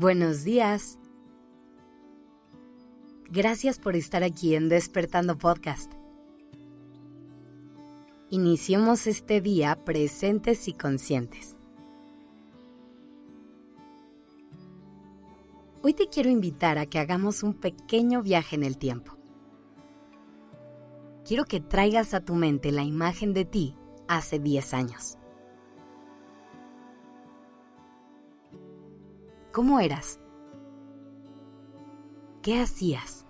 Buenos días. Gracias por estar aquí en Despertando Podcast. Iniciemos este día presentes y conscientes. Hoy te quiero invitar a que hagamos un pequeño viaje en el tiempo. Quiero que traigas a tu mente la imagen de ti hace 10 años. ¿Cómo eras? ¿Qué hacías?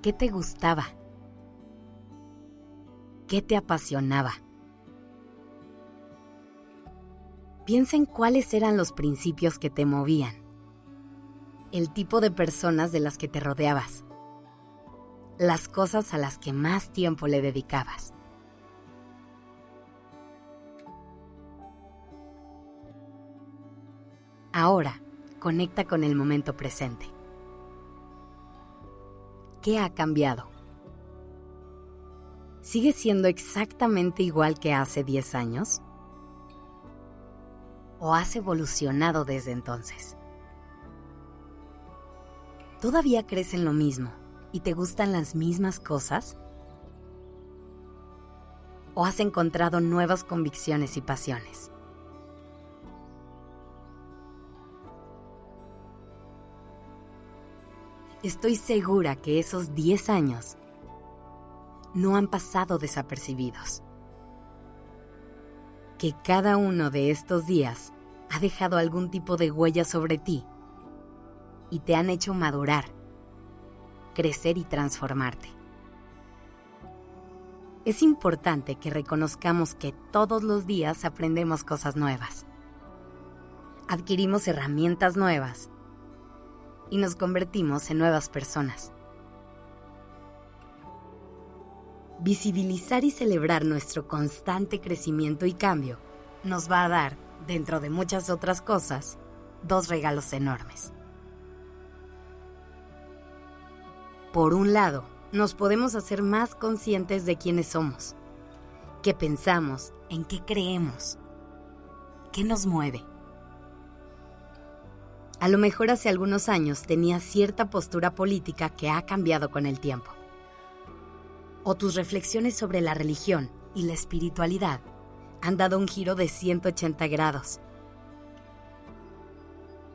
¿Qué te gustaba? ¿Qué te apasionaba? Piensa en cuáles eran los principios que te movían, el tipo de personas de las que te rodeabas, las cosas a las que más tiempo le dedicabas. Ahora, conecta con el momento presente. ¿Qué ha cambiado? ¿Sigue siendo exactamente igual que hace 10 años? ¿O has evolucionado desde entonces? ¿Todavía crees en lo mismo y te gustan las mismas cosas? ¿O has encontrado nuevas convicciones y pasiones? Estoy segura que esos 10 años no han pasado desapercibidos. Que cada uno de estos días ha dejado algún tipo de huella sobre ti y te han hecho madurar, crecer y transformarte. Es importante que reconozcamos que todos los días aprendemos cosas nuevas. Adquirimos herramientas nuevas y nos convertimos en nuevas personas. Visibilizar y celebrar nuestro constante crecimiento y cambio nos va a dar, dentro de muchas otras cosas, dos regalos enormes. Por un lado, nos podemos hacer más conscientes de quiénes somos, qué pensamos, en qué creemos, qué nos mueve. A lo mejor hace algunos años tenía cierta postura política que ha cambiado con el tiempo. O tus reflexiones sobre la religión y la espiritualidad han dado un giro de 180 grados.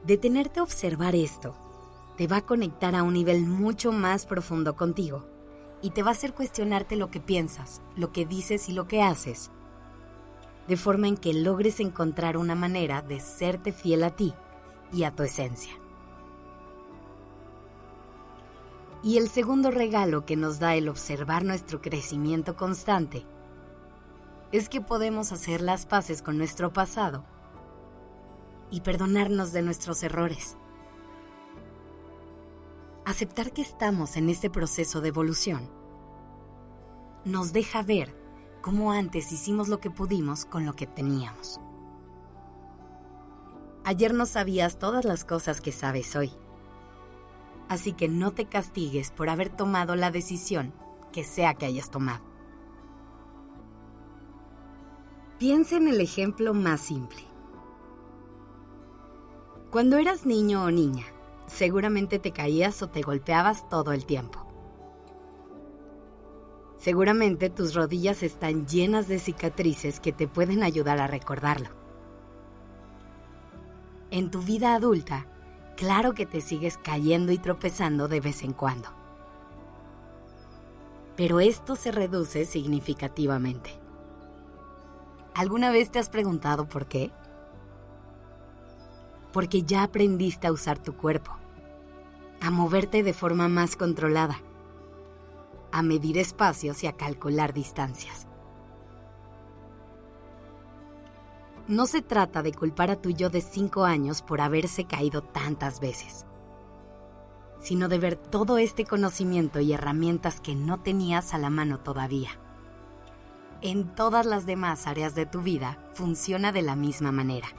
Detenerte a observar esto te va a conectar a un nivel mucho más profundo contigo y te va a hacer cuestionarte lo que piensas, lo que dices y lo que haces, de forma en que logres encontrar una manera de serte fiel a ti y a tu esencia. Y el segundo regalo que nos da el observar nuestro crecimiento constante es que podemos hacer las paces con nuestro pasado y perdonarnos de nuestros errores. Aceptar que estamos en este proceso de evolución nos deja ver cómo antes hicimos lo que pudimos con lo que teníamos. Ayer no sabías todas las cosas que sabes hoy. Así que no te castigues por haber tomado la decisión que sea que hayas tomado. Piensa en el ejemplo más simple. Cuando eras niño o niña, seguramente te caías o te golpeabas todo el tiempo. Seguramente tus rodillas están llenas de cicatrices que te pueden ayudar a recordarlo en tu vida adulta, claro que te sigues cayendo y tropezando de vez en cuando. Pero esto se reduce significativamente. ¿Alguna vez te has preguntado por qué? Porque ya aprendiste a usar tu cuerpo, a moverte de forma más controlada, a medir espacios y a calcular distancias. No se trata de culpar a tu yo de cinco años por haberse caído tantas veces, sino de ver todo este conocimiento y herramientas que no tenías a la mano todavía. En todas las demás áreas de tu vida funciona de la misma manera.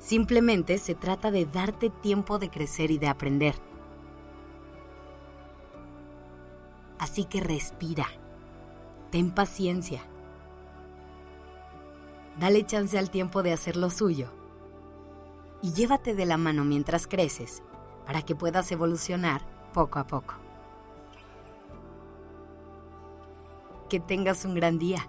Simplemente se trata de darte tiempo de crecer y de aprender. Así que respira, ten paciencia Dale chance al tiempo de hacer lo suyo y llévate de la mano mientras creces para que puedas evolucionar poco a poco. Que tengas un gran día.